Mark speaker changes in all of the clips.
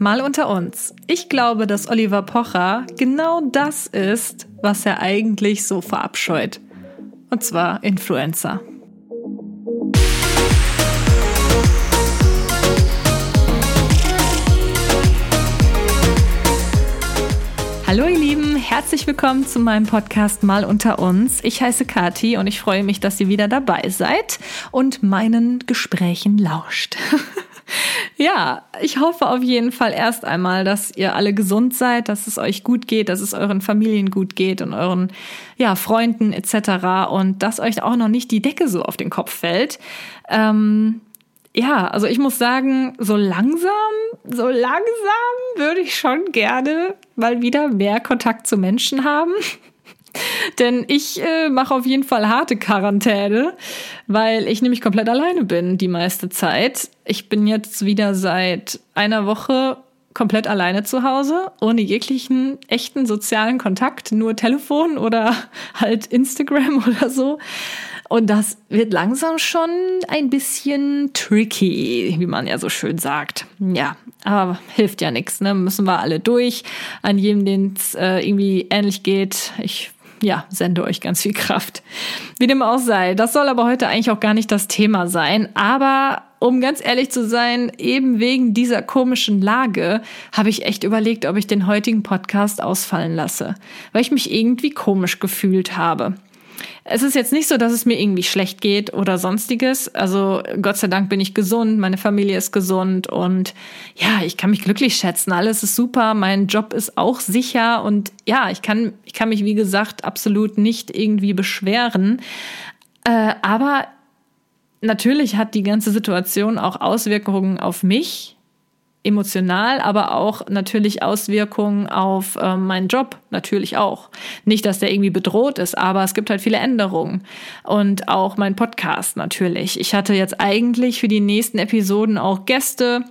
Speaker 1: Mal unter uns. Ich glaube, dass Oliver Pocher genau das ist, was er eigentlich so verabscheut. Und zwar Influencer. Hallo ihr Lieben, herzlich willkommen zu meinem Podcast Mal unter uns. Ich heiße Kati und ich freue mich, dass ihr wieder dabei seid und meinen Gesprächen lauscht. ja, ich hoffe auf jeden Fall erst einmal, dass ihr alle gesund seid, dass es euch gut geht, dass es euren Familien gut geht und euren ja, Freunden etc. und dass euch auch noch nicht die Decke so auf den Kopf fällt. Ähm, ja, also ich muss sagen, so langsam, so langsam würde ich schon gerne mal wieder mehr Kontakt zu Menschen haben. Denn ich äh, mache auf jeden Fall harte Quarantäne, weil ich nämlich komplett alleine bin die meiste Zeit. Ich bin jetzt wieder seit einer Woche komplett alleine zu Hause, ohne jeglichen echten sozialen Kontakt, nur Telefon oder halt Instagram oder so. Und das wird langsam schon ein bisschen tricky, wie man ja so schön sagt. Ja, aber hilft ja nichts, ne? Müssen wir alle durch. An jedem, den es äh, irgendwie ähnlich geht. Ich ja, sende euch ganz viel Kraft. Wie dem auch sei. Das soll aber heute eigentlich auch gar nicht das Thema sein. Aber um ganz ehrlich zu sein, eben wegen dieser komischen Lage habe ich echt überlegt, ob ich den heutigen Podcast ausfallen lasse, weil ich mich irgendwie komisch gefühlt habe. Es ist jetzt nicht so, dass es mir irgendwie schlecht geht oder sonstiges. Also Gott sei Dank bin ich gesund, meine Familie ist gesund und ja, ich kann mich glücklich schätzen. Alles ist super, mein Job ist auch sicher und ja, ich kann, ich kann mich, wie gesagt, absolut nicht irgendwie beschweren. Äh, aber natürlich hat die ganze Situation auch Auswirkungen auf mich, emotional, aber auch natürlich Auswirkungen auf äh, meinen Job, natürlich auch. Nicht, dass der irgendwie bedroht ist, aber es gibt halt viele Änderungen. Und auch mein Podcast natürlich. Ich hatte jetzt eigentlich für die nächsten Episoden auch Gäste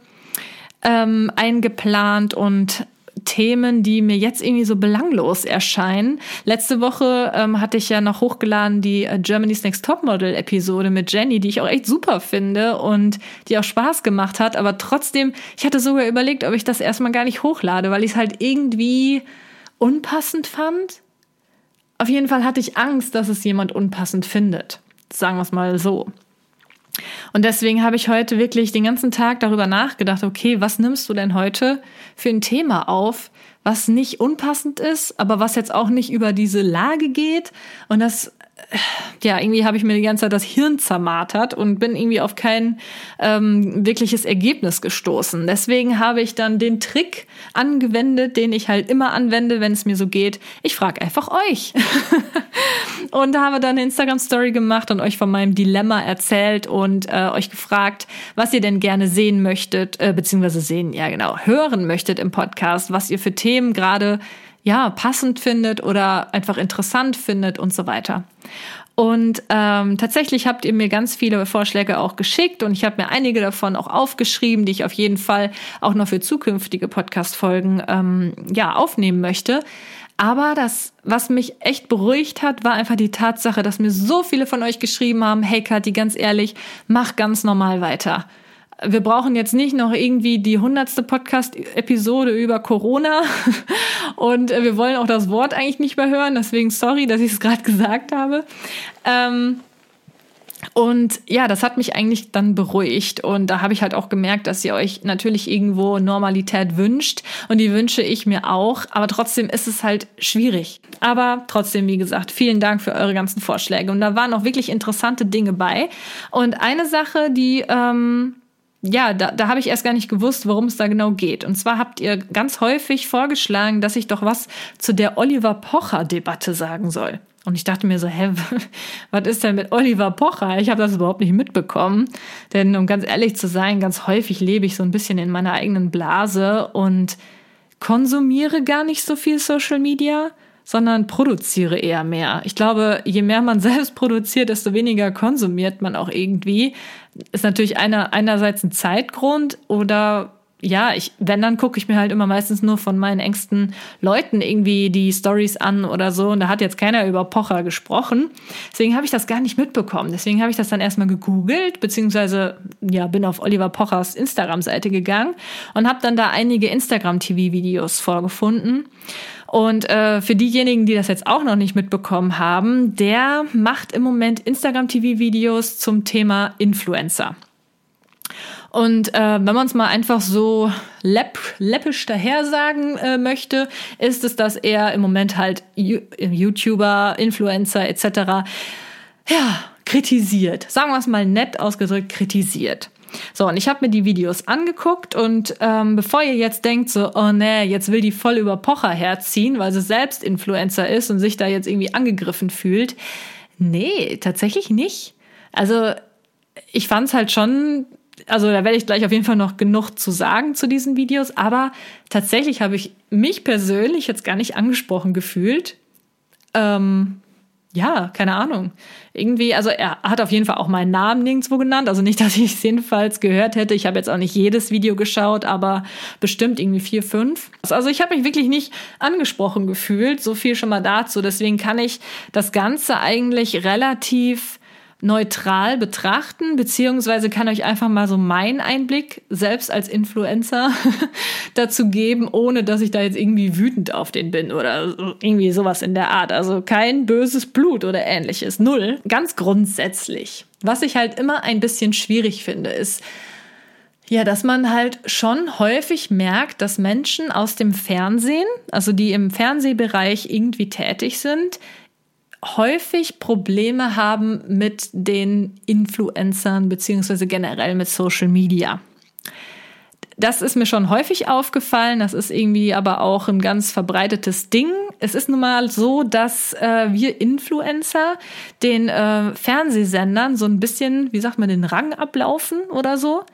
Speaker 1: ähm, eingeplant und Themen, die mir jetzt irgendwie so belanglos erscheinen. Letzte Woche ähm, hatte ich ja noch hochgeladen die äh, Germany's Next Topmodel Episode mit Jenny, die ich auch echt super finde und die auch Spaß gemacht hat. Aber trotzdem, ich hatte sogar überlegt, ob ich das erstmal gar nicht hochlade, weil ich es halt irgendwie unpassend fand. Auf jeden Fall hatte ich Angst, dass es jemand unpassend findet. Sagen wir es mal so. Und deswegen habe ich heute wirklich den ganzen Tag darüber nachgedacht, okay, was nimmst du denn heute für ein Thema auf, was nicht unpassend ist, aber was jetzt auch nicht über diese Lage geht? Und das ja, irgendwie habe ich mir die ganze Zeit das Hirn zermartert und bin irgendwie auf kein ähm, wirkliches Ergebnis gestoßen. Deswegen habe ich dann den Trick angewendet, den ich halt immer anwende, wenn es mir so geht. Ich frage einfach euch. und habe dann eine Instagram-Story gemacht und euch von meinem Dilemma erzählt und äh, euch gefragt, was ihr denn gerne sehen möchtet, äh, beziehungsweise sehen, ja genau, hören möchtet im Podcast, was ihr für Themen gerade ja, passend findet oder einfach interessant findet und so weiter. Und ähm, tatsächlich habt ihr mir ganz viele Vorschläge auch geschickt und ich habe mir einige davon auch aufgeschrieben, die ich auf jeden Fall auch noch für zukünftige Podcast-Folgen ähm, ja, aufnehmen möchte. Aber das, was mich echt beruhigt hat, war einfach die Tatsache, dass mir so viele von euch geschrieben haben, hey Kathi, ganz ehrlich, mach ganz normal weiter wir brauchen jetzt nicht noch irgendwie die hundertste Podcast-Episode über Corona und äh, wir wollen auch das Wort eigentlich nicht mehr hören, deswegen sorry, dass ich es gerade gesagt habe. Ähm, und ja, das hat mich eigentlich dann beruhigt. Und da habe ich halt auch gemerkt, dass ihr euch natürlich irgendwo Normalität wünscht. Und die wünsche ich mir auch. Aber trotzdem ist es halt schwierig. Aber trotzdem, wie gesagt, vielen Dank für eure ganzen Vorschläge. Und da waren auch wirklich interessante Dinge bei. Und eine Sache, die ähm, ja, da, da habe ich erst gar nicht gewusst, worum es da genau geht. Und zwar habt ihr ganz häufig vorgeschlagen, dass ich doch was zu der Oliver Pocher-Debatte sagen soll. Und ich dachte mir so, hä, was ist denn mit Oliver Pocher? Ich habe das überhaupt nicht mitbekommen. Denn um ganz ehrlich zu sein, ganz häufig lebe ich so ein bisschen in meiner eigenen Blase und konsumiere gar nicht so viel Social Media sondern produziere eher mehr. Ich glaube, je mehr man selbst produziert, desto weniger konsumiert man auch irgendwie. Ist natürlich einer, einerseits ein Zeitgrund oder ja, ich, wenn, dann gucke ich mir halt immer meistens nur von meinen engsten Leuten irgendwie die Stories an oder so. Und da hat jetzt keiner über Pocher gesprochen. Deswegen habe ich das gar nicht mitbekommen. Deswegen habe ich das dann erstmal gegoogelt, beziehungsweise ja, bin auf Oliver Pochers Instagram-Seite gegangen und habe dann da einige Instagram-TV-Videos vorgefunden. Und äh, für diejenigen, die das jetzt auch noch nicht mitbekommen haben, der macht im Moment Instagram-TV-Videos zum Thema Influencer. Und äh, wenn man es mal einfach so läpp, läppisch daher sagen äh, möchte, ist es, dass er im Moment halt YouTuber, Influencer etc. ja kritisiert. Sagen wir es mal nett ausgedrückt, kritisiert. So, und ich habe mir die Videos angeguckt und ähm, bevor ihr jetzt denkt, so, oh nee, jetzt will die voll über Pocher herziehen, weil sie selbst Influencer ist und sich da jetzt irgendwie angegriffen fühlt. Nee, tatsächlich nicht. Also ich fand es halt schon also da werde ich gleich auf jeden Fall noch genug zu sagen zu diesen Videos, aber tatsächlich habe ich mich persönlich jetzt gar nicht angesprochen gefühlt. Ähm, ja, keine Ahnung. Irgendwie, also er hat auf jeden Fall auch meinen Namen nirgendwo genannt. Also nicht, dass ich es jedenfalls gehört hätte. Ich habe jetzt auch nicht jedes Video geschaut, aber bestimmt irgendwie vier, fünf. Also ich habe mich wirklich nicht angesprochen gefühlt. So viel schon mal dazu. Deswegen kann ich das Ganze eigentlich relativ neutral betrachten, beziehungsweise kann euch einfach mal so meinen Einblick selbst als Influencer dazu geben, ohne dass ich da jetzt irgendwie wütend auf den bin oder irgendwie sowas in der Art. Also kein böses Blut oder ähnliches. Null. Ganz grundsätzlich. Was ich halt immer ein bisschen schwierig finde, ist, ja, dass man halt schon häufig merkt, dass Menschen aus dem Fernsehen, also die im Fernsehbereich irgendwie tätig sind, häufig Probleme haben mit den Influencern beziehungsweise generell mit Social Media. Das ist mir schon häufig aufgefallen. Das ist irgendwie aber auch ein ganz verbreitetes Ding. Es ist nun mal so, dass äh, wir Influencer den äh, Fernsehsendern so ein bisschen, wie sagt man, den Rang ablaufen oder so.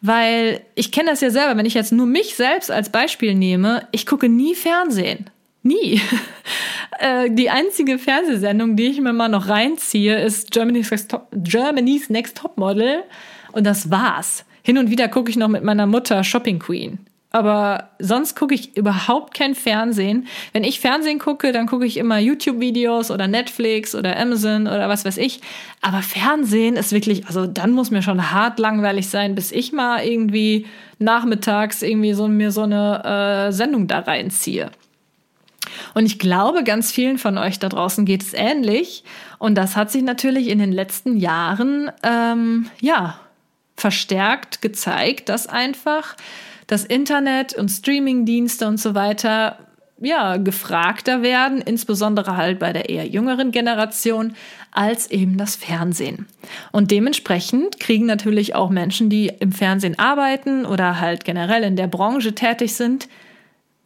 Speaker 1: Weil ich kenne das ja selber, wenn ich jetzt nur mich selbst als Beispiel nehme, ich gucke nie Fernsehen. Nie. Äh, die einzige Fernsehsendung, die ich mir mal noch reinziehe, ist Germany's Next, Top, Germany's Next Top Model. Und das war's. Hin und wieder gucke ich noch mit meiner Mutter Shopping Queen. Aber sonst gucke ich überhaupt kein Fernsehen. Wenn ich Fernsehen gucke, dann gucke ich immer YouTube-Videos oder Netflix oder Amazon oder was weiß ich. Aber Fernsehen ist wirklich, also dann muss mir schon hart langweilig sein, bis ich mal irgendwie nachmittags irgendwie so mir so eine äh, Sendung da reinziehe. Und ich glaube, ganz vielen von euch da draußen geht es ähnlich. Und das hat sich natürlich in den letzten Jahren, ähm, ja, verstärkt gezeigt, dass einfach das Internet und Streamingdienste und so weiter ja, gefragter werden, insbesondere halt bei der eher jüngeren Generation, als eben das Fernsehen. Und dementsprechend kriegen natürlich auch Menschen, die im Fernsehen arbeiten oder halt generell in der Branche tätig sind,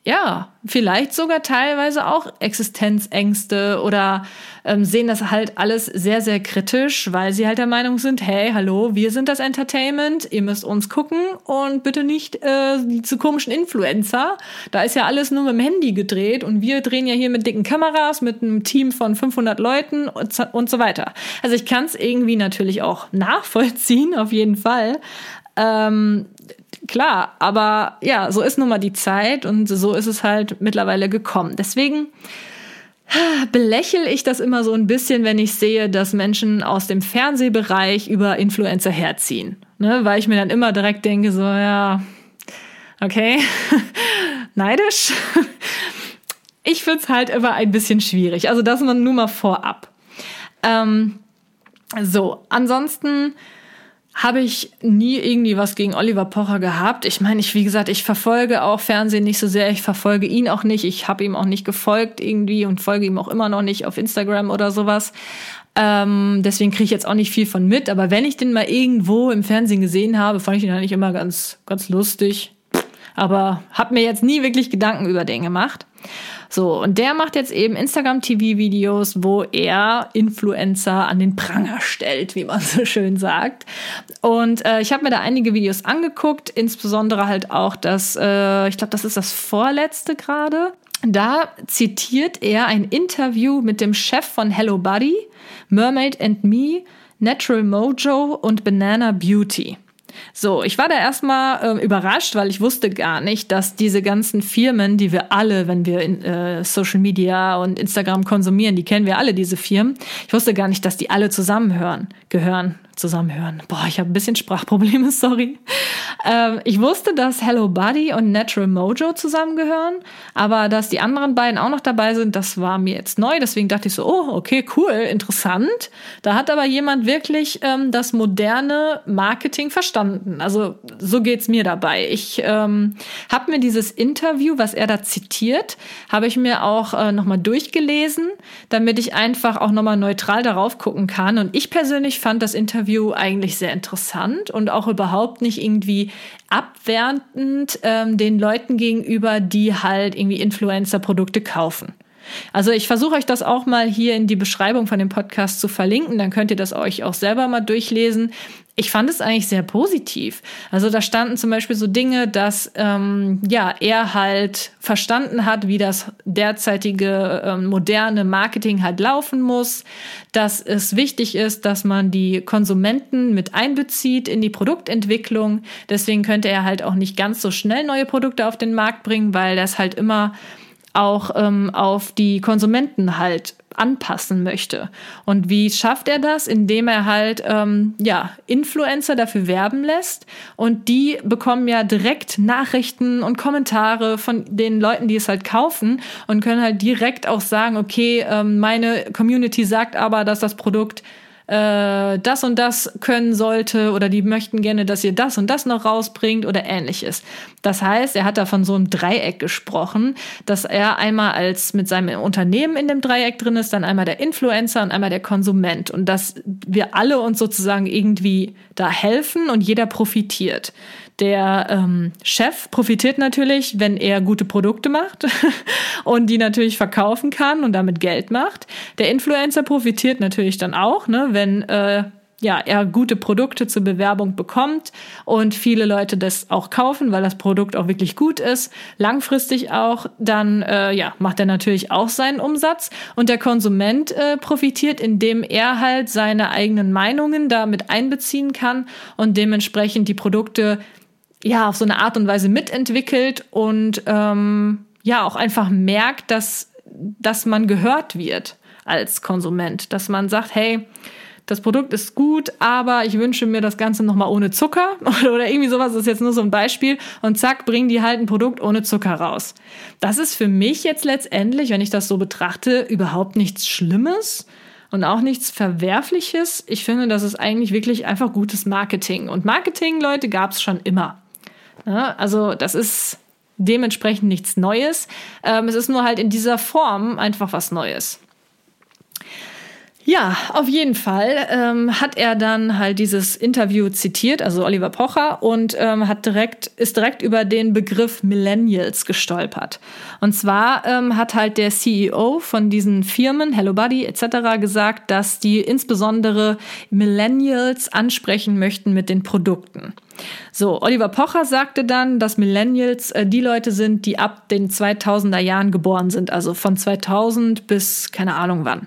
Speaker 1: ja, vielleicht sogar teilweise auch Existenzängste oder ähm, sehen das halt alles sehr, sehr kritisch, weil sie halt der Meinung sind, hey, hallo, wir sind das Entertainment, ihr müsst uns gucken und bitte nicht äh, zu komischen Influencer. Da ist ja alles nur mit dem Handy gedreht und wir drehen ja hier mit dicken Kameras, mit einem Team von 500 Leuten und, und so weiter. Also ich kann es irgendwie natürlich auch nachvollziehen, auf jeden Fall. Ähm, klar, aber ja, so ist nun mal die Zeit und so ist es halt mittlerweile gekommen. Deswegen belächle ich das immer so ein bisschen, wenn ich sehe, dass Menschen aus dem Fernsehbereich über Influencer herziehen. Ne? Weil ich mir dann immer direkt denke, so, ja, okay, neidisch. Ich finde es halt immer ein bisschen schwierig. Also das man nur mal vorab. Ähm, so, ansonsten habe ich nie irgendwie was gegen Oliver Pocher gehabt. Ich meine, ich, wie gesagt, ich verfolge auch Fernsehen nicht so sehr. Ich verfolge ihn auch nicht. Ich habe ihm auch nicht gefolgt irgendwie und folge ihm auch immer noch nicht auf Instagram oder sowas. Ähm, deswegen kriege ich jetzt auch nicht viel von mit. Aber wenn ich den mal irgendwo im Fernsehen gesehen habe, fand ich ihn eigentlich immer ganz, ganz lustig. Aber habe mir jetzt nie wirklich Gedanken über den gemacht. So, und der macht jetzt eben Instagram-TV-Videos, wo er Influencer an den Pranger stellt, wie man so schön sagt. Und äh, ich habe mir da einige Videos angeguckt, insbesondere halt auch das, äh, ich glaube, das ist das vorletzte gerade. Da zitiert er ein Interview mit dem Chef von Hello Buddy, Mermaid and Me, Natural Mojo und Banana Beauty. So, ich war da erstmal äh, überrascht, weil ich wusste gar nicht, dass diese ganzen Firmen, die wir alle, wenn wir in äh, Social Media und Instagram konsumieren, die kennen wir alle, diese Firmen. Ich wusste gar nicht, dass die alle zusammenhören, gehören zusammenhören. Boah, ich habe ein bisschen Sprachprobleme, sorry. Ähm, ich wusste, dass Hello Buddy und Natural Mojo zusammengehören, aber dass die anderen beiden auch noch dabei sind, das war mir jetzt neu. Deswegen dachte ich so, oh, okay, cool, interessant. Da hat aber jemand wirklich ähm, das moderne Marketing verstanden. Also so geht's mir dabei. Ich ähm, habe mir dieses Interview, was er da zitiert, habe ich mir auch äh, nochmal durchgelesen, damit ich einfach auch nochmal neutral darauf gucken kann. Und ich persönlich fand das Interview Interview eigentlich sehr interessant und auch überhaupt nicht irgendwie abwertend ähm, den Leuten gegenüber, die halt irgendwie Influencer-Produkte kaufen. Also ich versuche euch das auch mal hier in die Beschreibung von dem Podcast zu verlinken, dann könnt ihr das euch auch selber mal durchlesen. Ich fand es eigentlich sehr positiv. Also da standen zum Beispiel so Dinge, dass ähm, ja er halt verstanden hat, wie das derzeitige ähm, moderne Marketing halt laufen muss, dass es wichtig ist, dass man die Konsumenten mit einbezieht in die Produktentwicklung. Deswegen könnte er halt auch nicht ganz so schnell neue Produkte auf den Markt bringen, weil das halt immer auch ähm, auf die Konsumenten halt anpassen möchte. Und wie schafft er das? Indem er halt ähm, ja Influencer dafür werben lässt und die bekommen ja direkt Nachrichten und Kommentare von den Leuten, die es halt kaufen und können halt direkt auch sagen, okay, ähm, meine Community sagt aber, dass das Produkt äh, das und das können sollte oder die möchten gerne, dass ihr das und das noch rausbringt oder ähnliches. Das heißt, er hat da von so einem Dreieck gesprochen, dass er einmal als mit seinem Unternehmen in dem Dreieck drin ist, dann einmal der Influencer und einmal der Konsument und dass wir alle uns sozusagen irgendwie da helfen und jeder profitiert. Der ähm, Chef profitiert natürlich, wenn er gute Produkte macht und die natürlich verkaufen kann und damit Geld macht. Der Influencer profitiert natürlich dann auch, ne, wenn äh, ja, er gute Produkte zur Bewerbung bekommt und viele Leute das auch kaufen, weil das Produkt auch wirklich gut ist, langfristig auch, dann äh, ja, macht er natürlich auch seinen Umsatz und der Konsument äh, profitiert, indem er halt seine eigenen Meinungen damit einbeziehen kann und dementsprechend die Produkte ja auf so eine Art und Weise mitentwickelt und ähm, ja auch einfach merkt, dass, dass man gehört wird als Konsument, dass man sagt, hey, das Produkt ist gut, aber ich wünsche mir das Ganze nochmal ohne Zucker oder irgendwie sowas das ist jetzt nur so ein Beispiel und zack, bringen die halt ein Produkt ohne Zucker raus. Das ist für mich jetzt letztendlich, wenn ich das so betrachte, überhaupt nichts Schlimmes und auch nichts Verwerfliches. Ich finde, das ist eigentlich wirklich einfach gutes Marketing. Und Marketing, Leute, gab es schon immer. Ja, also das ist dementsprechend nichts Neues. Ähm, es ist nur halt in dieser Form einfach was Neues. Ja, auf jeden Fall ähm, hat er dann halt dieses Interview zitiert, also Oliver Pocher, und ähm, hat direkt ist direkt über den Begriff Millennials gestolpert. Und zwar ähm, hat halt der CEO von diesen Firmen, Hello Buddy etc. gesagt, dass die insbesondere Millennials ansprechen möchten mit den Produkten. So, Oliver Pocher sagte dann, dass Millennials äh, die Leute sind, die ab den 2000er Jahren geboren sind, also von 2000 bis keine Ahnung wann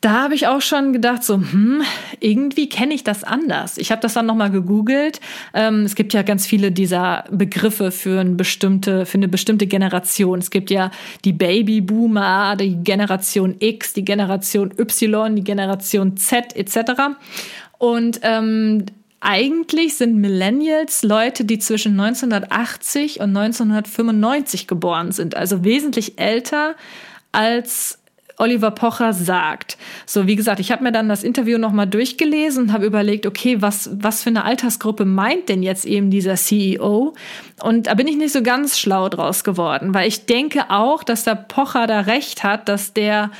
Speaker 1: da habe ich auch schon gedacht, so, hm, irgendwie kenne ich das anders. Ich habe das dann nochmal gegoogelt. Ähm, es gibt ja ganz viele dieser Begriffe für eine bestimmte, für eine bestimmte Generation. Es gibt ja die Babyboomer, die Generation X, die Generation Y, die Generation Z etc. Und ähm, eigentlich sind Millennials Leute, die zwischen 1980 und 1995 geboren sind, also wesentlich älter als Oliver Pocher sagt. So, wie gesagt, ich habe mir dann das Interview nochmal durchgelesen und habe überlegt, okay, was, was für eine Altersgruppe meint denn jetzt eben dieser CEO? Und da bin ich nicht so ganz schlau draus geworden, weil ich denke auch, dass der Pocher da recht hat, dass der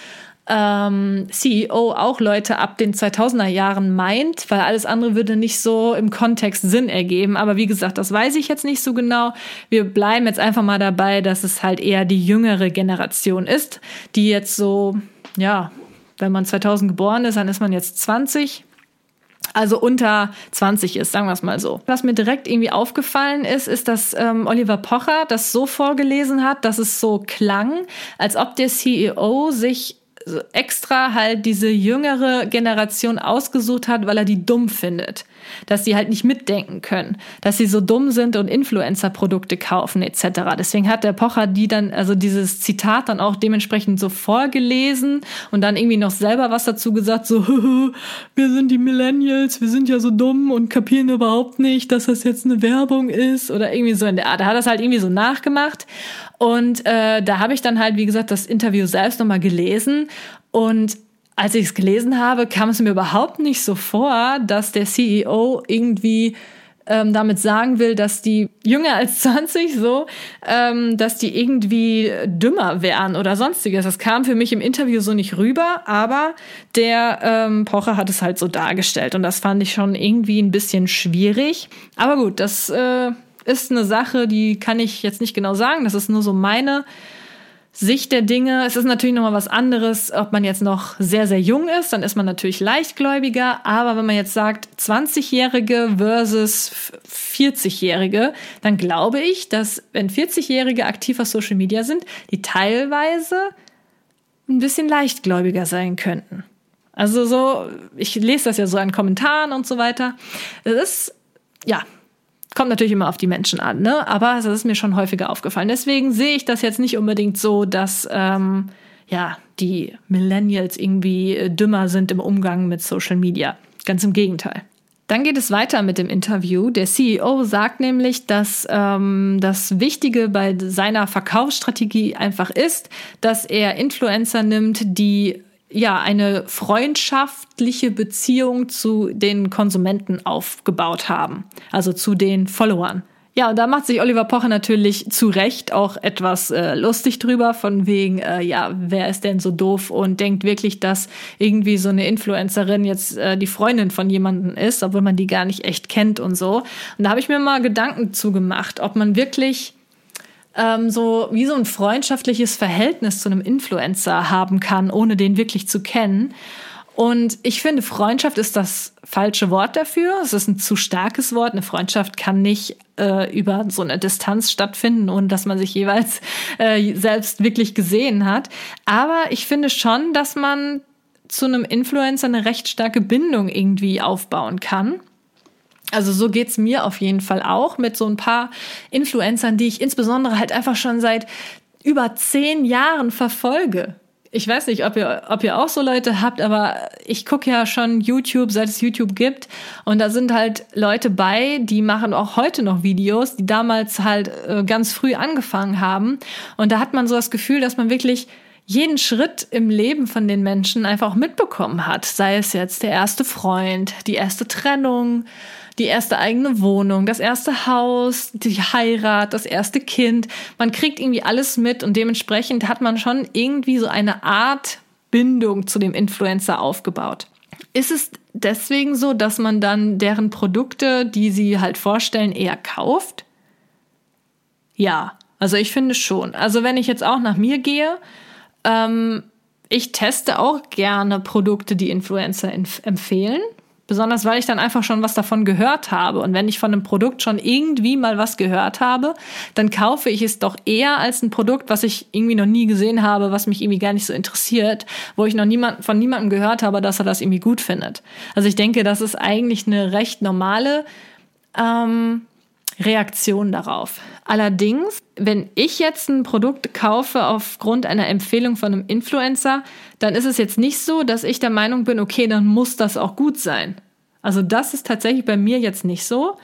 Speaker 1: ähm, CEO auch Leute ab den 2000er Jahren meint, weil alles andere würde nicht so im Kontext Sinn ergeben. Aber wie gesagt, das weiß ich jetzt nicht so genau. Wir bleiben jetzt einfach mal dabei, dass es halt eher die jüngere Generation ist, die jetzt so, ja, wenn man 2000 geboren ist, dann ist man jetzt 20, also unter 20 ist, sagen wir es mal so. Was mir direkt irgendwie aufgefallen ist, ist, dass ähm, Oliver Pocher das so vorgelesen hat, dass es so klang, als ob der CEO sich extra halt diese jüngere Generation ausgesucht hat, weil er die dumm findet. Dass sie halt nicht mitdenken können, dass sie so dumm sind und Influencer-Produkte kaufen etc. Deswegen hat der Pocher die dann, also dieses Zitat dann auch dementsprechend so vorgelesen und dann irgendwie noch selber was dazu gesagt, so, wir sind die Millennials, wir sind ja so dumm und kapieren überhaupt nicht, dass das jetzt eine Werbung ist oder irgendwie so in der Art. Er hat das halt irgendwie so nachgemacht und äh, da habe ich dann halt, wie gesagt, das Interview selbst nochmal gelesen. Und als ich es gelesen habe, kam es mir überhaupt nicht so vor, dass der CEO irgendwie ähm, damit sagen will, dass die jünger als 20 so, ähm, dass die irgendwie dümmer wären oder sonstiges. Das kam für mich im Interview so nicht rüber, aber der ähm, Pocher hat es halt so dargestellt und das fand ich schon irgendwie ein bisschen schwierig. Aber gut, das äh, ist eine Sache, die kann ich jetzt nicht genau sagen. Das ist nur so meine Sicht der Dinge. Es ist natürlich nochmal was anderes, ob man jetzt noch sehr, sehr jung ist, dann ist man natürlich leichtgläubiger. Aber wenn man jetzt sagt, 20-Jährige versus 40-Jährige, dann glaube ich, dass wenn 40-Jährige aktiv auf Social Media sind, die teilweise ein bisschen leichtgläubiger sein könnten. Also so, ich lese das ja so an Kommentaren und so weiter. Das ist, ja, Kommt natürlich immer auf die Menschen an, ne? aber das ist mir schon häufiger aufgefallen. Deswegen sehe ich das jetzt nicht unbedingt so, dass ähm, ja, die Millennials irgendwie äh, dümmer sind im Umgang mit Social Media. Ganz im Gegenteil. Dann geht es weiter mit dem Interview. Der CEO sagt nämlich, dass ähm, das Wichtige bei seiner Verkaufsstrategie einfach ist, dass er Influencer nimmt, die ja eine freundschaftliche Beziehung zu den Konsumenten aufgebaut haben, also zu den Followern. Ja, und da macht sich Oliver Pocher natürlich zu Recht auch etwas äh, lustig drüber, von wegen, äh, ja, wer ist denn so doof und denkt wirklich, dass irgendwie so eine Influencerin jetzt äh, die Freundin von jemandem ist, obwohl man die gar nicht echt kennt und so. Und da habe ich mir mal Gedanken zugemacht, ob man wirklich ähm, so wie so ein freundschaftliches Verhältnis zu einem Influencer haben kann, ohne den wirklich zu kennen. Und ich finde, Freundschaft ist das falsche Wort dafür. Es ist ein zu starkes Wort. Eine Freundschaft kann nicht äh, über so eine Distanz stattfinden, ohne dass man sich jeweils äh, selbst wirklich gesehen hat. Aber ich finde schon, dass man zu einem Influencer eine recht starke Bindung irgendwie aufbauen kann. Also so geht's mir auf jeden Fall auch mit so ein paar Influencern, die ich insbesondere halt einfach schon seit über zehn Jahren verfolge. Ich weiß nicht, ob ihr, ob ihr auch so Leute habt, aber ich gucke ja schon YouTube, seit es YouTube gibt. Und da sind halt Leute bei, die machen auch heute noch Videos, die damals halt äh, ganz früh angefangen haben. Und da hat man so das Gefühl, dass man wirklich jeden Schritt im Leben von den Menschen einfach mitbekommen hat. Sei es jetzt der erste Freund, die erste Trennung, die erste eigene Wohnung, das erste Haus, die Heirat, das erste Kind. Man kriegt irgendwie alles mit und dementsprechend hat man schon irgendwie so eine Art Bindung zu dem Influencer aufgebaut. Ist es deswegen so, dass man dann deren Produkte, die sie halt vorstellen, eher kauft? Ja, also ich finde schon. Also wenn ich jetzt auch nach mir gehe, ähm, ich teste auch gerne Produkte, die Influencer empfehlen. Besonders weil ich dann einfach schon was davon gehört habe. Und wenn ich von einem Produkt schon irgendwie mal was gehört habe, dann kaufe ich es doch eher als ein Produkt, was ich irgendwie noch nie gesehen habe, was mich irgendwie gar nicht so interessiert, wo ich noch niemand, von niemandem gehört habe, dass er das irgendwie gut findet. Also ich denke, das ist eigentlich eine recht normale ähm, Reaktion darauf. Allerdings, wenn ich jetzt ein Produkt kaufe aufgrund einer Empfehlung von einem Influencer, dann ist es jetzt nicht so, dass ich der Meinung bin, okay, dann muss das auch gut sein. Also das ist tatsächlich bei mir jetzt nicht so.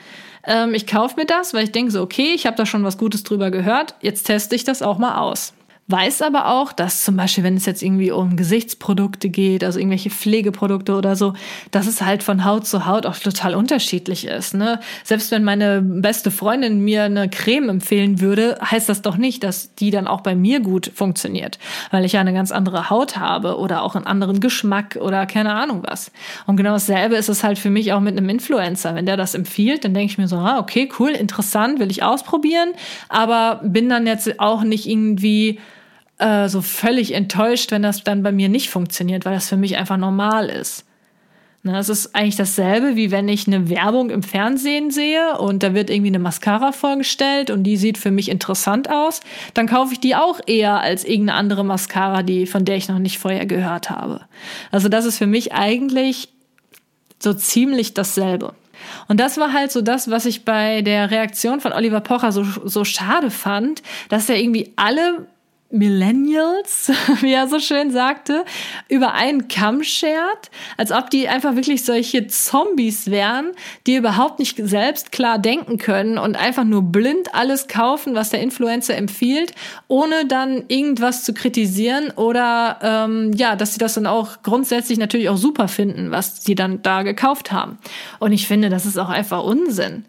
Speaker 1: Ähm, ich kaufe mir das, weil ich denke so, okay, ich habe da schon was Gutes drüber gehört, jetzt teste ich das auch mal aus weiß aber auch, dass zum Beispiel, wenn es jetzt irgendwie um Gesichtsprodukte geht, also irgendwelche Pflegeprodukte oder so, dass es halt von Haut zu Haut auch total unterschiedlich ist. Ne? Selbst wenn meine beste Freundin mir eine Creme empfehlen würde, heißt das doch nicht, dass die dann auch bei mir gut funktioniert, weil ich ja eine ganz andere Haut habe oder auch einen anderen Geschmack oder keine Ahnung was. Und genau dasselbe ist es halt für mich auch mit einem Influencer. Wenn der das empfiehlt, dann denke ich mir so, ah, okay, cool, interessant, will ich ausprobieren, aber bin dann jetzt auch nicht irgendwie äh, so völlig enttäuscht, wenn das dann bei mir nicht funktioniert, weil das für mich einfach normal ist. Ne, es ist eigentlich dasselbe, wie wenn ich eine Werbung im Fernsehen sehe und da wird irgendwie eine Mascara vorgestellt und die sieht für mich interessant aus. Dann kaufe ich die auch eher als irgendeine andere Mascara, die, von der ich noch nicht vorher gehört habe. Also das ist für mich eigentlich so ziemlich dasselbe. Und das war halt so das, was ich bei der Reaktion von Oliver Pocher so, so schade fand, dass er irgendwie alle Millennials, wie er so schön sagte, über einen Kamm schert, als ob die einfach wirklich solche Zombies wären, die überhaupt nicht selbst klar denken können und einfach nur blind alles kaufen, was der Influencer empfiehlt, ohne dann irgendwas zu kritisieren oder ähm, ja, dass sie das dann auch grundsätzlich natürlich auch super finden, was sie dann da gekauft haben. Und ich finde, das ist auch einfach Unsinn.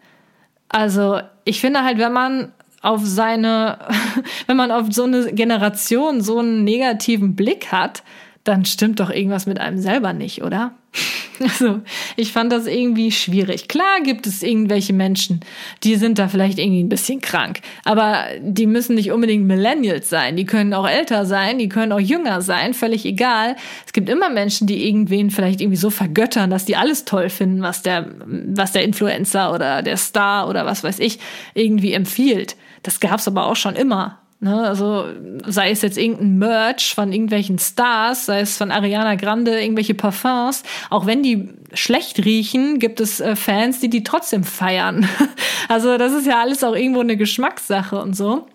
Speaker 1: Also ich finde halt, wenn man auf seine, wenn man auf so eine Generation so einen negativen Blick hat, dann stimmt doch irgendwas mit einem selber nicht, oder? Also, ich fand das irgendwie schwierig. Klar gibt es irgendwelche Menschen, die sind da vielleicht irgendwie ein bisschen krank, aber die müssen nicht unbedingt Millennials sein. Die können auch älter sein, die können auch jünger sein, völlig egal. Es gibt immer Menschen, die irgendwen vielleicht irgendwie so vergöttern, dass die alles toll finden, was der, was der Influencer oder der Star oder was weiß ich irgendwie empfiehlt. Das gab's aber auch schon immer. Ne? Also sei es jetzt irgendein Merch von irgendwelchen Stars, sei es von Ariana Grande, irgendwelche Parfums, auch wenn die schlecht riechen, gibt es äh, Fans, die die trotzdem feiern. also das ist ja alles auch irgendwo eine Geschmackssache und so.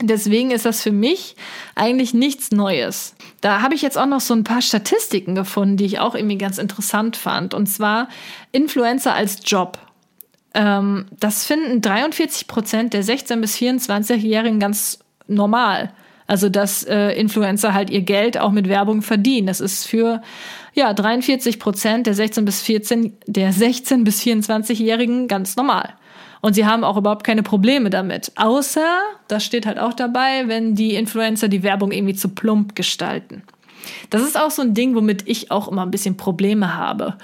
Speaker 1: Deswegen ist das für mich eigentlich nichts Neues. Da habe ich jetzt auch noch so ein paar Statistiken gefunden, die ich auch irgendwie ganz interessant fand. Und zwar Influencer als Job. Ähm, das finden 43 Prozent der 16- bis 24-Jährigen ganz normal. Also, dass äh, Influencer halt ihr Geld auch mit Werbung verdienen. Das ist für ja 43 Prozent der 16 bis 14, der 16 bis 24-Jährigen ganz normal. Und sie haben auch überhaupt keine Probleme damit. Außer, das steht halt auch dabei, wenn die Influencer die Werbung irgendwie zu plump gestalten. Das ist auch so ein Ding, womit ich auch immer ein bisschen Probleme habe.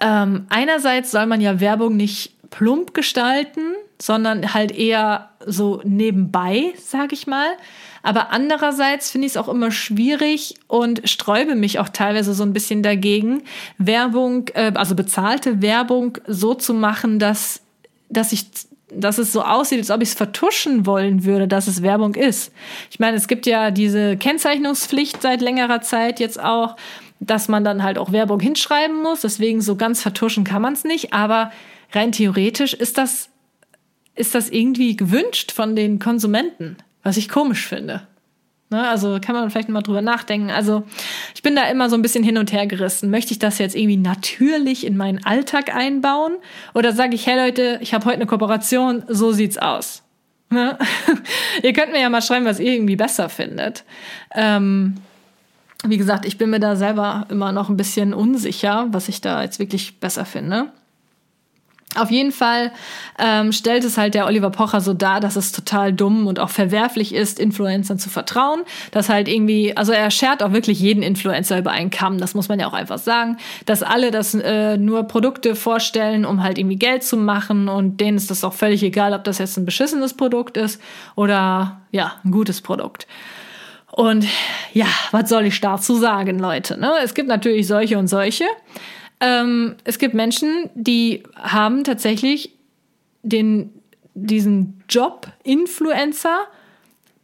Speaker 1: Ähm, einerseits soll man ja Werbung nicht plump gestalten, sondern halt eher so nebenbei, sag ich mal. Aber andererseits finde ich es auch immer schwierig und sträube mich auch teilweise so ein bisschen dagegen, Werbung, äh, also bezahlte Werbung so zu machen, dass, dass ich dass es so aussieht, als ob ich es vertuschen wollen würde, dass es Werbung ist. Ich meine, es gibt ja diese Kennzeichnungspflicht seit längerer Zeit jetzt auch, dass man dann halt auch Werbung hinschreiben muss. Deswegen so ganz vertuschen kann man es nicht. Aber rein theoretisch ist das, ist das irgendwie gewünscht von den Konsumenten, was ich komisch finde. Ne, also kann man vielleicht mal drüber nachdenken. Also ich bin da immer so ein bisschen hin und her gerissen. Möchte ich das jetzt irgendwie natürlich in meinen Alltag einbauen? Oder sage ich, hey Leute, ich habe heute eine Kooperation, so sieht's aus. Ne? ihr könnt mir ja mal schreiben, was ihr irgendwie besser findet. Ähm, wie gesagt, ich bin mir da selber immer noch ein bisschen unsicher, was ich da jetzt wirklich besser finde. Auf jeden Fall ähm, stellt es halt der Oliver Pocher so dar, dass es total dumm und auch verwerflich ist, Influencern zu vertrauen. Dass halt irgendwie, also er schert auch wirklich jeden Influencer über einen Kamm, das muss man ja auch einfach sagen. Dass alle das äh, nur Produkte vorstellen, um halt irgendwie Geld zu machen und denen ist das auch völlig egal, ob das jetzt ein beschissenes Produkt ist oder ja, ein gutes Produkt. Und ja, was soll ich dazu sagen, Leute? Ne? Es gibt natürlich solche und solche. Ähm, es gibt Menschen, die haben tatsächlich den, diesen Job Influencer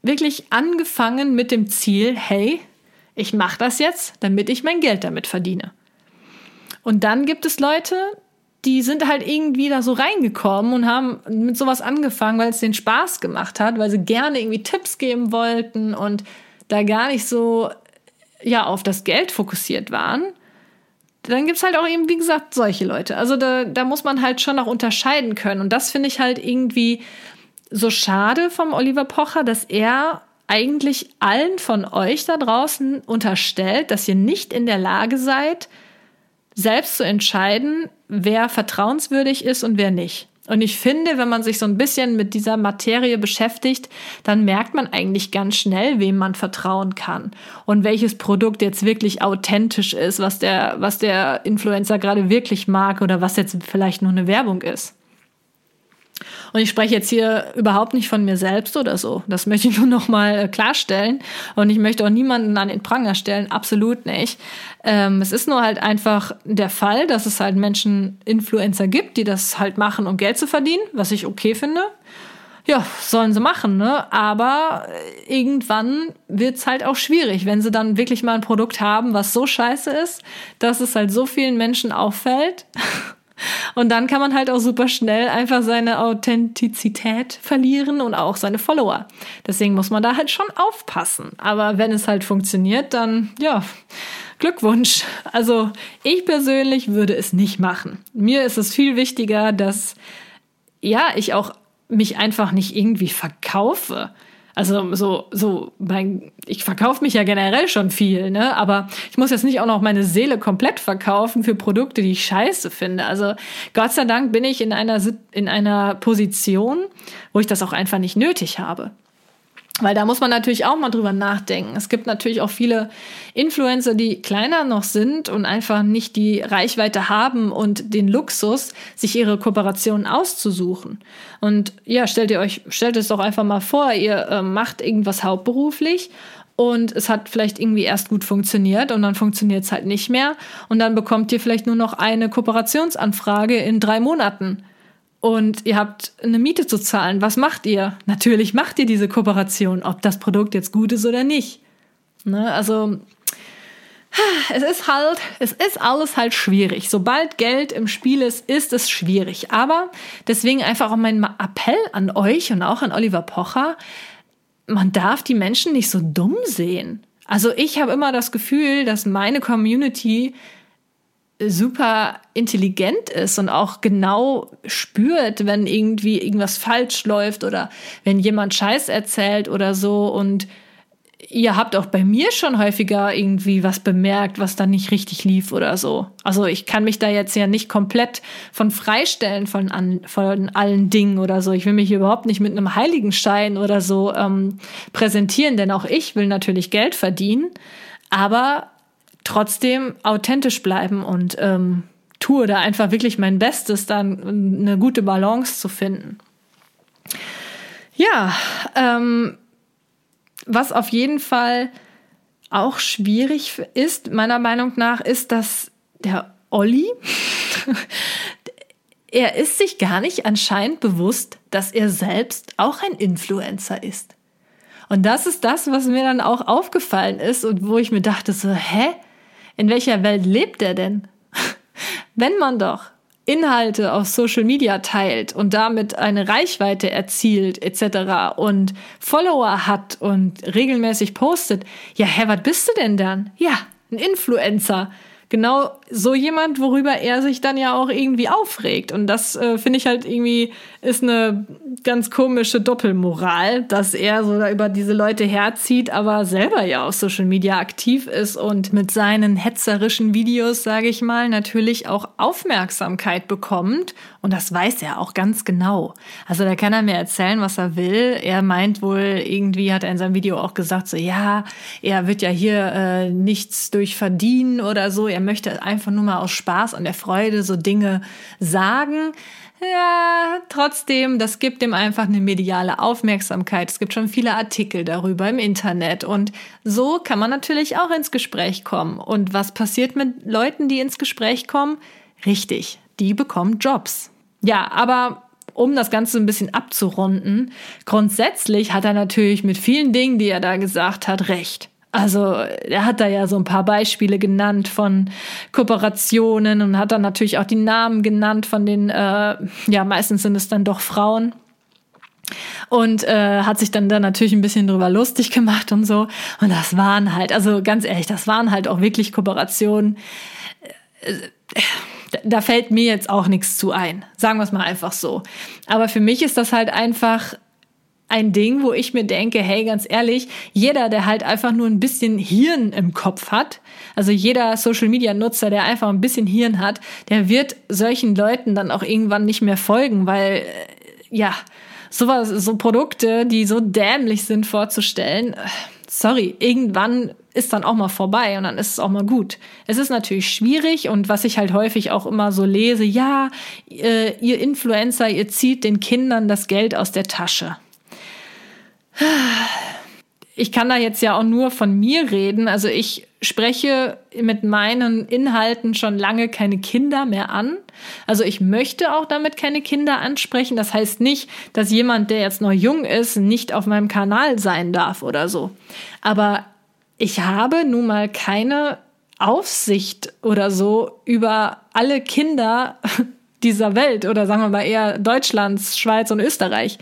Speaker 1: wirklich angefangen mit dem Ziel, hey, ich mache das jetzt, damit ich mein Geld damit verdiene. Und dann gibt es Leute, die sind halt irgendwie da so reingekommen und haben mit sowas angefangen, weil es denen Spaß gemacht hat, weil sie gerne irgendwie Tipps geben wollten und da gar nicht so ja auf das Geld fokussiert waren dann gibt es halt auch eben, wie gesagt, solche Leute. Also da, da muss man halt schon noch unterscheiden können. Und das finde ich halt irgendwie so schade vom Oliver Pocher, dass er eigentlich allen von euch da draußen unterstellt, dass ihr nicht in der Lage seid, selbst zu entscheiden, wer vertrauenswürdig ist und wer nicht. Und ich finde, wenn man sich so ein bisschen mit dieser Materie beschäftigt, dann merkt man eigentlich ganz schnell, wem man vertrauen kann und welches Produkt jetzt wirklich authentisch ist, was der, was der Influencer gerade wirklich mag oder was jetzt vielleicht nur eine Werbung ist. Und ich spreche jetzt hier überhaupt nicht von mir selbst oder so. Das möchte ich nur noch mal äh, klarstellen. Und ich möchte auch niemanden an den Pranger stellen. Absolut nicht. Ähm, es ist nur halt einfach der Fall, dass es halt Menschen, Influencer gibt, die das halt machen, um Geld zu verdienen, was ich okay finde. Ja, sollen sie machen, ne? Aber äh, irgendwann wird's halt auch schwierig, wenn sie dann wirklich mal ein Produkt haben, was so scheiße ist, dass es halt so vielen Menschen auffällt Und dann kann man halt auch super schnell einfach seine Authentizität verlieren und auch seine Follower. Deswegen muss man da halt schon aufpassen. Aber wenn es halt funktioniert, dann ja, Glückwunsch. Also ich persönlich würde es nicht machen. Mir ist es viel wichtiger, dass ja, ich auch mich einfach nicht irgendwie verkaufe. Also so, so, mein, ich verkaufe mich ja generell schon viel, ne? Aber ich muss jetzt nicht auch noch meine Seele komplett verkaufen für Produkte, die ich scheiße finde. Also Gott sei Dank bin ich in einer, in einer Position, wo ich das auch einfach nicht nötig habe. Weil da muss man natürlich auch mal drüber nachdenken. Es gibt natürlich auch viele Influencer, die kleiner noch sind und einfach nicht die Reichweite haben und den Luxus, sich ihre Kooperationen auszusuchen. Und ja, stellt ihr euch, stellt es doch einfach mal vor, ihr äh, macht irgendwas hauptberuflich und es hat vielleicht irgendwie erst gut funktioniert und dann funktioniert es halt nicht mehr und dann bekommt ihr vielleicht nur noch eine Kooperationsanfrage in drei Monaten und ihr habt eine Miete zu zahlen. Was macht ihr? Natürlich macht ihr diese Kooperation, ob das Produkt jetzt gut ist oder nicht. Ne? Also es ist halt, es ist alles halt schwierig. Sobald Geld im Spiel ist, ist es schwierig. Aber deswegen einfach auch mein Appell an euch und auch an Oliver Pocher, man darf die Menschen nicht so dumm sehen. Also ich habe immer das Gefühl, dass meine Community super intelligent ist und auch genau spürt, wenn irgendwie irgendwas falsch läuft oder wenn jemand Scheiß erzählt oder so. Und ihr habt auch bei mir schon häufiger irgendwie was bemerkt, was dann nicht richtig lief oder so. Also ich kann mich da jetzt ja nicht komplett von freistellen von, an, von allen Dingen oder so. Ich will mich überhaupt nicht mit einem Heiligenschein oder so ähm, präsentieren, denn auch ich will natürlich Geld verdienen. Aber trotzdem authentisch bleiben und ähm, tue da einfach wirklich mein Bestes, dann eine gute Balance zu finden. Ja, ähm, was auf jeden Fall auch schwierig ist, meiner Meinung nach, ist, dass der Olli, er ist sich gar nicht anscheinend bewusst, dass er selbst auch ein Influencer ist. Und das ist das, was mir dann auch aufgefallen ist und wo ich mir dachte so, hä? In welcher Welt lebt er denn? Wenn man doch Inhalte auf Social Media teilt und damit eine Reichweite erzielt etc. und Follower hat und regelmäßig postet, ja, hä, was bist du denn dann? Ja, ein Influencer genau so jemand, worüber er sich dann ja auch irgendwie aufregt. Und das äh, finde ich halt irgendwie ist eine ganz komische Doppelmoral, dass er so über diese Leute herzieht, aber selber ja auf Social Media aktiv ist und mit seinen hetzerischen Videos, sage ich mal, natürlich auch Aufmerksamkeit bekommt. Und das weiß er auch ganz genau. Also da kann er mir erzählen, was er will. Er meint wohl, irgendwie hat er in seinem Video auch gesagt, so ja, er wird ja hier äh, nichts durch verdienen oder so er möchte einfach nur mal aus Spaß und der Freude so Dinge sagen. Ja, trotzdem, das gibt ihm einfach eine mediale Aufmerksamkeit. Es gibt schon viele Artikel darüber im Internet und so kann man natürlich auch ins Gespräch kommen. Und was passiert mit Leuten, die ins Gespräch kommen? Richtig, die bekommen Jobs. Ja, aber um das Ganze ein bisschen abzurunden, grundsätzlich hat er natürlich mit vielen Dingen, die er da gesagt hat, recht. Also er hat da ja so ein paar Beispiele genannt von Kooperationen und hat dann natürlich auch die Namen genannt von den, äh, ja, meistens sind es dann doch Frauen. Und äh, hat sich dann da natürlich ein bisschen drüber lustig gemacht und so. Und das waren halt, also ganz ehrlich, das waren halt auch wirklich Kooperationen. Äh, da fällt mir jetzt auch nichts zu ein. Sagen wir es mal einfach so. Aber für mich ist das halt einfach ein Ding, wo ich mir denke, hey, ganz ehrlich, jeder, der halt einfach nur ein bisschen Hirn im Kopf hat, also jeder Social Media Nutzer, der einfach ein bisschen Hirn hat, der wird solchen Leuten dann auch irgendwann nicht mehr folgen, weil, äh, ja, sowas, so Produkte, die so dämlich sind vorzustellen, äh, sorry, irgendwann ist dann auch mal vorbei und dann ist es auch mal gut. Es ist natürlich schwierig und was ich halt häufig auch immer so lese, ja, äh, ihr Influencer, ihr zieht den Kindern das Geld aus der Tasche. Ich kann da jetzt ja auch nur von mir reden. Also ich spreche mit meinen Inhalten schon lange keine Kinder mehr an. Also ich möchte auch damit keine Kinder ansprechen. Das heißt nicht, dass jemand, der jetzt noch jung ist, nicht auf meinem Kanal sein darf oder so. Aber ich habe nun mal keine Aufsicht oder so über alle Kinder dieser Welt oder sagen wir mal eher Deutschlands, Schweiz und Österreich.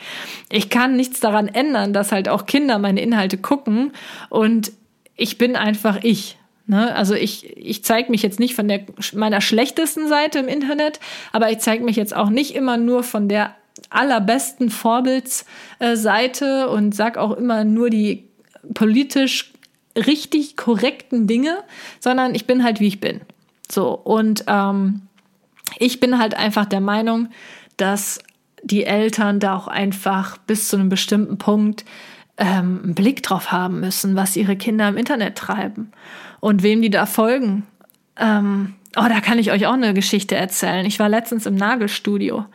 Speaker 1: Ich kann nichts daran ändern, dass halt auch Kinder meine Inhalte gucken und ich bin einfach ich. Ne? Also ich, ich zeige mich jetzt nicht von der, meiner schlechtesten Seite im Internet, aber ich zeige mich jetzt auch nicht immer nur von der allerbesten Vorbildsseite und sag auch immer nur die politisch richtig korrekten Dinge, sondern ich bin halt wie ich bin. So und ähm, ich bin halt einfach der Meinung, dass die Eltern da auch einfach bis zu einem bestimmten Punkt ähm, einen Blick drauf haben müssen, was ihre Kinder im Internet treiben und wem die da folgen. Ähm, oh, da kann ich euch auch eine Geschichte erzählen. Ich war letztens im Nagelstudio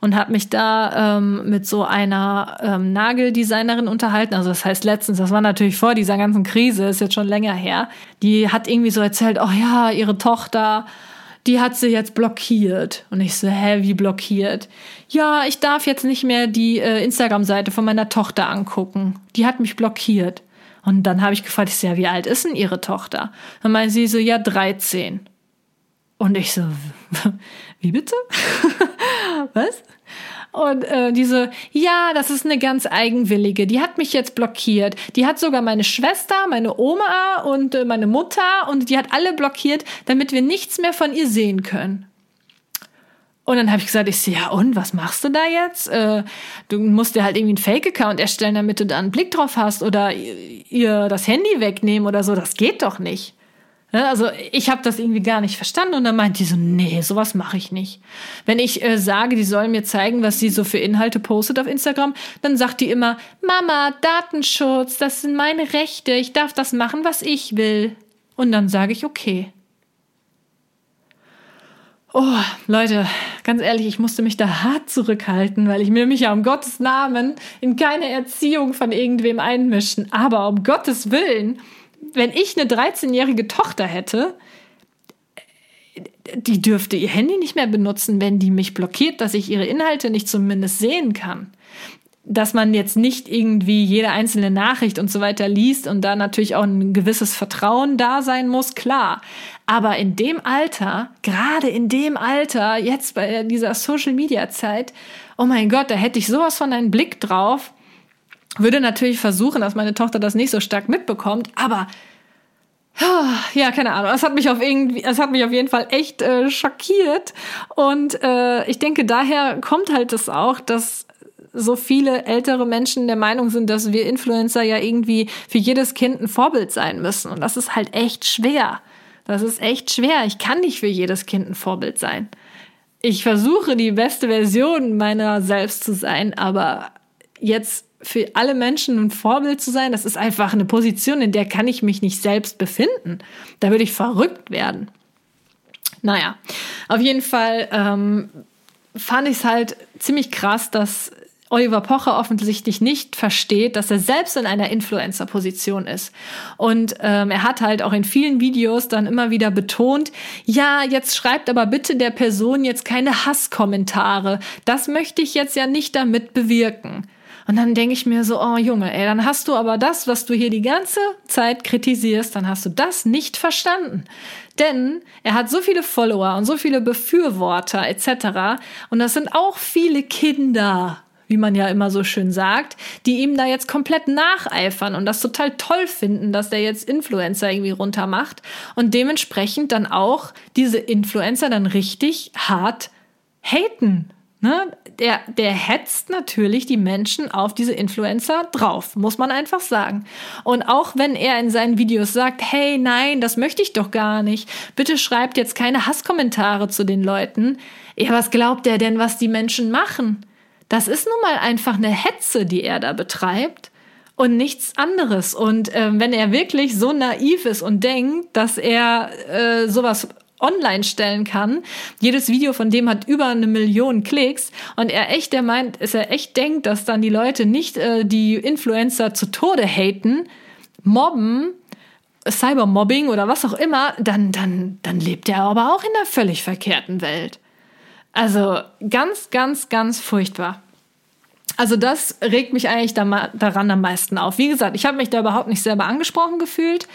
Speaker 1: und habe mich da ähm, mit so einer ähm, Nageldesignerin unterhalten. Also das heißt letztens, das war natürlich vor dieser ganzen Krise, ist jetzt schon länger her. Die hat irgendwie so erzählt, oh ja, ihre Tochter die hat sie jetzt blockiert. Und ich so, hä, wie blockiert? Ja, ich darf jetzt nicht mehr die äh, Instagram-Seite von meiner Tochter angucken. Die hat mich blockiert. Und dann habe ich gefragt, ich so, ja, wie alt ist denn ihre Tochter? Dann meinte sie so, ja, 13. Und ich so, wie bitte? Was? Und äh, diese, ja, das ist eine ganz eigenwillige, die hat mich jetzt blockiert. Die hat sogar meine Schwester, meine Oma und äh, meine Mutter und die hat alle blockiert, damit wir nichts mehr von ihr sehen können. Und dann habe ich gesagt, ich so, ja und, was machst du da jetzt? Äh, du musst dir halt irgendwie einen Fake-Account erstellen, damit du da einen Blick drauf hast oder ihr das Handy wegnehmen oder so. Das geht doch nicht. Also ich habe das irgendwie gar nicht verstanden und dann meint die so, nee, sowas mache ich nicht. Wenn ich äh, sage, die sollen mir zeigen, was sie so für Inhalte postet auf Instagram, dann sagt die immer, Mama, Datenschutz, das sind meine Rechte, ich darf das machen, was ich will. Und dann sage ich, okay. Oh, Leute, ganz ehrlich, ich musste mich da hart zurückhalten, weil ich mir mich ja um Gottes Namen in keine Erziehung von irgendwem einmischen. Aber um Gottes Willen, wenn ich eine 13-jährige Tochter hätte, die dürfte ihr Handy nicht mehr benutzen, wenn die mich blockiert, dass ich ihre Inhalte nicht zumindest sehen kann dass man jetzt nicht irgendwie jede einzelne Nachricht und so weiter liest und da natürlich auch ein gewisses Vertrauen da sein muss, klar. Aber in dem Alter, gerade in dem Alter, jetzt bei dieser Social Media Zeit, oh mein Gott, da hätte ich sowas von einen Blick drauf. Würde natürlich versuchen, dass meine Tochter das nicht so stark mitbekommt, aber ja, keine Ahnung. Es hat mich auf irgendwie, es hat mich auf jeden Fall echt äh, schockiert. Und äh, ich denke, daher kommt halt das auch, dass so viele ältere Menschen der Meinung sind, dass wir Influencer ja irgendwie für jedes Kind ein Vorbild sein müssen. Und das ist halt echt schwer. Das ist echt schwer. Ich kann nicht für jedes Kind ein Vorbild sein. Ich versuche die beste Version meiner selbst zu sein, aber jetzt für alle Menschen ein Vorbild zu sein, das ist einfach eine Position, in der kann ich mich nicht selbst befinden. Da würde ich verrückt werden. Naja, auf jeden Fall ähm, fand ich es halt ziemlich krass, dass Oliver Pocher offensichtlich nicht versteht, dass er selbst in einer Influencer-Position ist. Und ähm, er hat halt auch in vielen Videos dann immer wieder betont, ja, jetzt schreibt aber bitte der Person jetzt keine Hasskommentare. Das möchte ich jetzt ja nicht damit bewirken. Und dann denke ich mir so, oh Junge, ey, dann hast du aber das, was du hier die ganze Zeit kritisierst, dann hast du das nicht verstanden. Denn er hat so viele Follower und so viele Befürworter etc. Und das sind auch viele Kinder wie man ja immer so schön sagt, die ihm da jetzt komplett nacheifern und das total toll finden, dass der jetzt Influencer irgendwie runtermacht und dementsprechend dann auch diese Influencer dann richtig hart haten. Ne? Der, der hetzt natürlich die Menschen auf diese Influencer drauf, muss man einfach sagen. Und auch wenn er in seinen Videos sagt, hey, nein, das möchte ich doch gar nicht, bitte schreibt jetzt keine Hasskommentare zu den Leuten. Ja, was glaubt er denn, was die Menschen machen? Das ist nun mal einfach eine Hetze, die er da betreibt. und nichts anderes. Und äh, wenn er wirklich so naiv ist und denkt, dass er äh, sowas online stellen kann. Jedes Video von dem hat über eine Million Klicks und er echt der meint, ist er echt denkt, dass dann die Leute nicht äh, die Influencer zu Tode haten, mobben, Cybermobbing oder was auch immer, dann dann dann lebt er aber auch in einer völlig verkehrten Welt. Also ganz ganz ganz furchtbar. Also das regt mich eigentlich daran am meisten auf. Wie gesagt, ich habe mich da überhaupt nicht selber angesprochen gefühlt.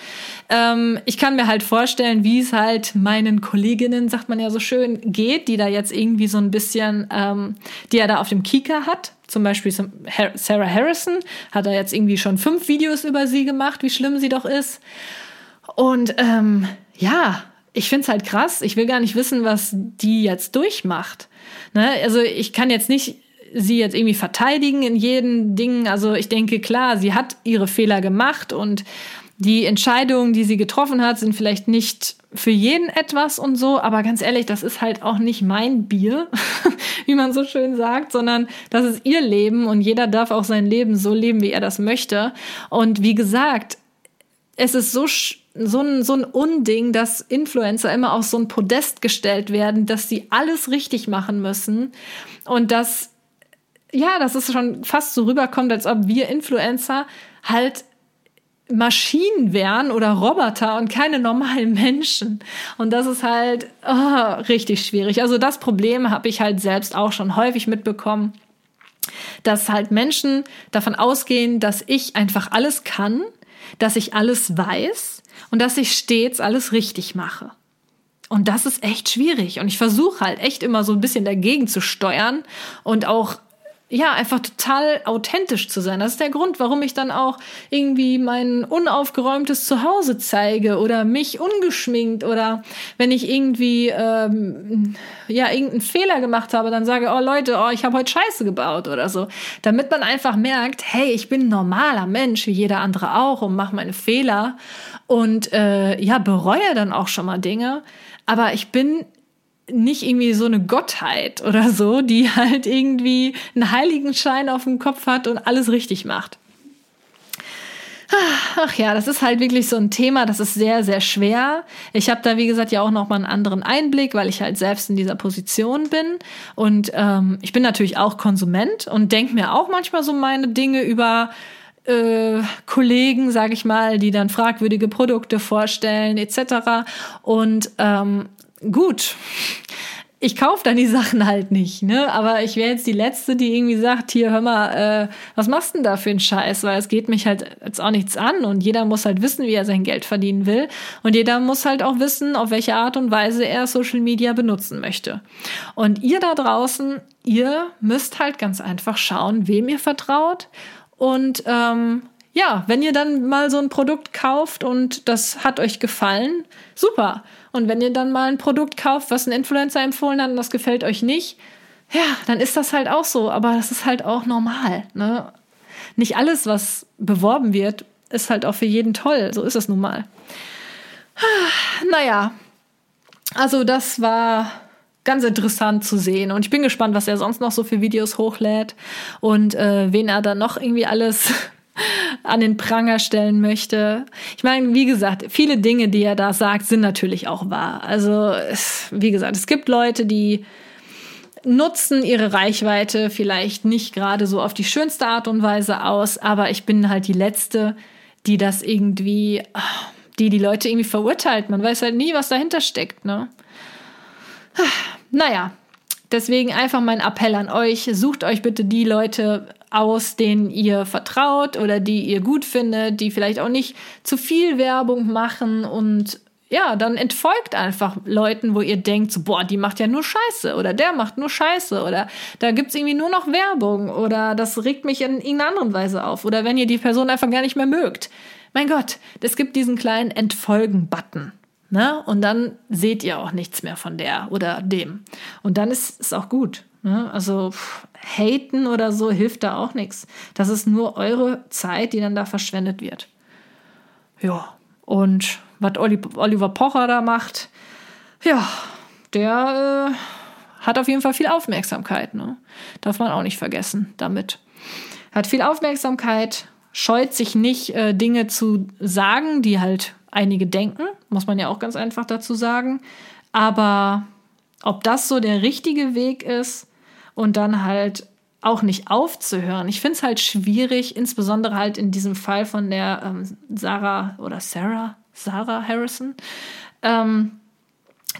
Speaker 1: Ähm, ich kann mir halt vorstellen, wie es halt meinen Kolleginnen, sagt man ja so schön, geht, die da jetzt irgendwie so ein bisschen, ähm, die er da auf dem Kika hat. Zum Beispiel Sarah Harrison hat er jetzt irgendwie schon fünf Videos über sie gemacht, wie schlimm sie doch ist. Und ähm, ja, ich finde es halt krass. Ich will gar nicht wissen, was die jetzt durchmacht. Ne? Also ich kann jetzt nicht sie jetzt irgendwie verteidigen in jedem Ding. Also ich denke, klar, sie hat ihre Fehler gemacht und die Entscheidungen, die sie getroffen hat, sind vielleicht nicht für jeden etwas und so, aber ganz ehrlich, das ist halt auch nicht mein Bier, wie man so schön sagt, sondern das ist ihr Leben und jeder darf auch sein Leben so leben, wie er das möchte. Und wie gesagt, es ist so so ein, so ein Unding, dass Influencer immer auf so ein Podest gestellt werden, dass sie alles richtig machen müssen und dass ja, dass es schon fast so rüberkommt, als ob wir Influencer halt Maschinen wären oder Roboter und keine normalen Menschen. Und das ist halt oh, richtig schwierig. Also das Problem habe ich halt selbst auch schon häufig mitbekommen, dass halt Menschen davon ausgehen, dass ich einfach alles kann, dass ich alles weiß und dass ich stets alles richtig mache. Und das ist echt schwierig. Und ich versuche halt echt immer so ein bisschen dagegen zu steuern und auch ja, einfach total authentisch zu sein. Das ist der Grund, warum ich dann auch irgendwie mein unaufgeräumtes Zuhause zeige oder mich ungeschminkt oder wenn ich irgendwie ähm, ja irgendeinen Fehler gemacht habe, dann sage, oh Leute, oh, ich habe heute Scheiße gebaut oder so. Damit man einfach merkt, hey, ich bin ein normaler Mensch, wie jeder andere auch und mache meine Fehler und äh, ja, bereue dann auch schon mal Dinge. Aber ich bin nicht irgendwie so eine Gottheit oder so, die halt irgendwie einen Heiligenschein auf dem Kopf hat und alles richtig macht. Ach ja, das ist halt wirklich so ein Thema, das ist sehr, sehr schwer. Ich habe da, wie gesagt, ja auch noch mal einen anderen Einblick, weil ich halt selbst in dieser Position bin. Und ähm, ich bin natürlich auch Konsument und denke mir auch manchmal so meine Dinge über äh, Kollegen, sage ich mal, die dann fragwürdige Produkte vorstellen etc. Und ähm, gut, ich kaufe dann die Sachen halt nicht, ne? Aber ich wäre jetzt die Letzte, die irgendwie sagt, hier, hör mal, äh, was machst du denn da für einen Scheiß? Weil es geht mich halt jetzt auch nichts an und jeder muss halt wissen, wie er sein Geld verdienen will. Und jeder muss halt auch wissen, auf welche Art und Weise er Social Media benutzen möchte. Und ihr da draußen, ihr müsst halt ganz einfach schauen, wem ihr vertraut und ähm, ja, wenn ihr dann mal so ein Produkt kauft und das hat euch gefallen, super. Und wenn ihr dann mal ein Produkt kauft, was ein Influencer empfohlen hat und das gefällt euch nicht, ja, dann ist das halt auch so. Aber das ist halt auch normal. Ne? Nicht alles, was beworben wird, ist halt auch für jeden toll. So ist es nun mal. Naja, also das war ganz interessant zu sehen. Und ich bin gespannt, was er sonst noch so für Videos hochlädt und äh, wen er dann noch irgendwie alles an den Pranger stellen möchte. Ich meine, wie gesagt, viele Dinge, die er da sagt, sind natürlich auch wahr. Also, es, wie gesagt, es gibt Leute, die nutzen ihre Reichweite vielleicht nicht gerade so auf die schönste Art und Weise aus, aber ich bin halt die Letzte, die das irgendwie, die die Leute irgendwie verurteilt. Man weiß halt nie, was dahinter steckt, ne? Naja, deswegen einfach mein Appell an euch, sucht euch bitte die Leute aus, denen ihr vertraut oder die ihr gut findet, die vielleicht auch nicht zu viel Werbung machen und ja, dann entfolgt einfach Leuten, wo ihr denkt, so, boah, die macht ja nur Scheiße oder der macht nur Scheiße oder da gibt's irgendwie nur noch Werbung oder das regt mich in irgendeiner anderen Weise auf oder wenn ihr die Person einfach gar nicht mehr mögt. Mein Gott, es gibt diesen kleinen Entfolgen-Button. Ne? Und dann seht ihr auch nichts mehr von der oder dem. Und dann ist es auch gut. Ne? Also pff, haten oder so hilft da auch nichts. Das ist nur eure Zeit, die dann da verschwendet wird. Ja, und was Oliver Pocher da macht, ja, der äh, hat auf jeden Fall viel Aufmerksamkeit. Ne? Darf man auch nicht vergessen damit. Hat viel Aufmerksamkeit, scheut sich nicht, äh, Dinge zu sagen, die halt einige denken, muss man ja auch ganz einfach dazu sagen. Aber ob das so der richtige Weg ist und dann halt auch nicht aufzuhören. Ich finde es halt schwierig, insbesondere halt in diesem Fall von der ähm, Sarah oder Sarah, Sarah Harrison, ähm,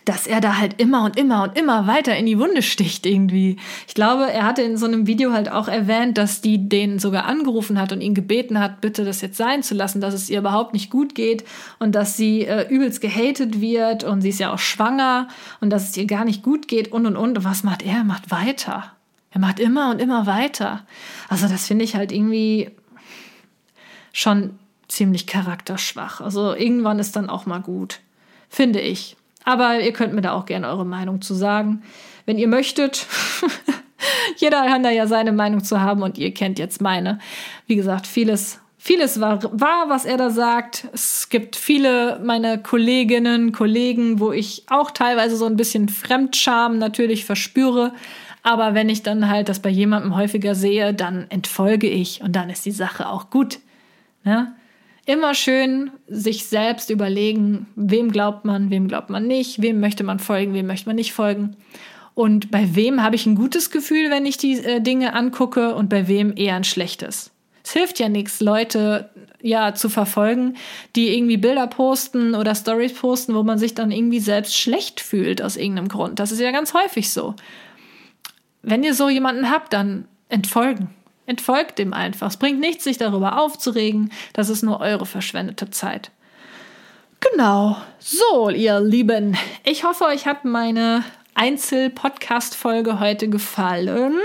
Speaker 1: dass er da halt immer und immer und immer weiter in die Wunde sticht irgendwie. Ich glaube, er hatte in so einem Video halt auch erwähnt, dass die den sogar angerufen hat und ihn gebeten hat, bitte das jetzt sein zu lassen, dass es ihr überhaupt nicht gut geht und dass sie äh, übelst gehatet wird und sie ist ja auch schwanger und dass es ihr gar nicht gut geht und und und. Und was macht er? Er macht weiter. Er macht immer und immer weiter. Also das finde ich halt irgendwie schon ziemlich charakterschwach. Also irgendwann ist dann auch mal gut. Finde ich. Aber ihr könnt mir da auch gerne eure Meinung zu sagen. Wenn ihr möchtet. Jeder kann da ja seine Meinung zu haben und ihr kennt jetzt meine. Wie gesagt, vieles, vieles war wahr, was er da sagt. Es gibt viele meiner Kolleginnen, Kollegen, wo ich auch teilweise so ein bisschen Fremdscham natürlich verspüre. Aber wenn ich dann halt das bei jemandem häufiger sehe, dann entfolge ich und dann ist die Sache auch gut. Ne? Immer schön sich selbst überlegen, wem glaubt man, wem glaubt man nicht, wem möchte man folgen, wem möchte man nicht folgen. Und bei wem habe ich ein gutes Gefühl, wenn ich die äh, Dinge angucke und bei wem eher ein schlechtes. Es hilft ja nichts, Leute ja zu verfolgen, die irgendwie Bilder posten oder Stories posten, wo man sich dann irgendwie selbst schlecht fühlt aus irgendeinem Grund. Das ist ja ganz häufig so. Wenn ihr so jemanden habt, dann entfolgen. Entfolgt dem einfach. Es bringt nichts, sich darüber aufzuregen. Das ist nur eure verschwendete Zeit. Genau. So, ihr Lieben. Ich hoffe, euch hat meine Einzel-Podcast-Folge heute gefallen.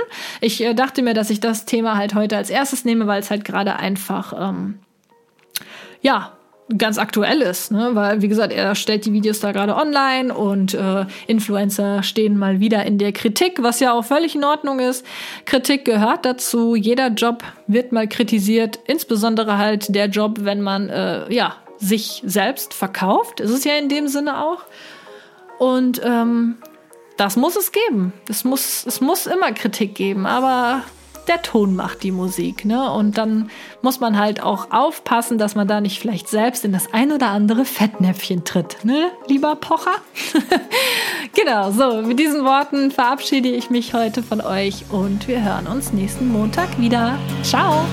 Speaker 1: Ich äh, dachte mir, dass ich das Thema halt heute als erstes nehme, weil es halt gerade einfach, ähm, ja, ganz aktuell ist, ne? weil wie gesagt, er stellt die Videos da gerade online und äh, Influencer stehen mal wieder in der Kritik, was ja auch völlig in Ordnung ist. Kritik gehört dazu, jeder Job wird mal kritisiert, insbesondere halt der Job, wenn man äh, ja sich selbst verkauft, ist es ja in dem Sinne auch. Und ähm, das muss es geben. Es muss, es muss immer Kritik geben, aber der Ton macht die Musik. Ne? Und dann muss man halt auch aufpassen, dass man da nicht vielleicht selbst in das ein oder andere Fettnäpfchen tritt. Ne, lieber Pocher? genau, so, mit diesen Worten verabschiede ich mich heute von euch und wir hören uns nächsten Montag wieder. Ciao!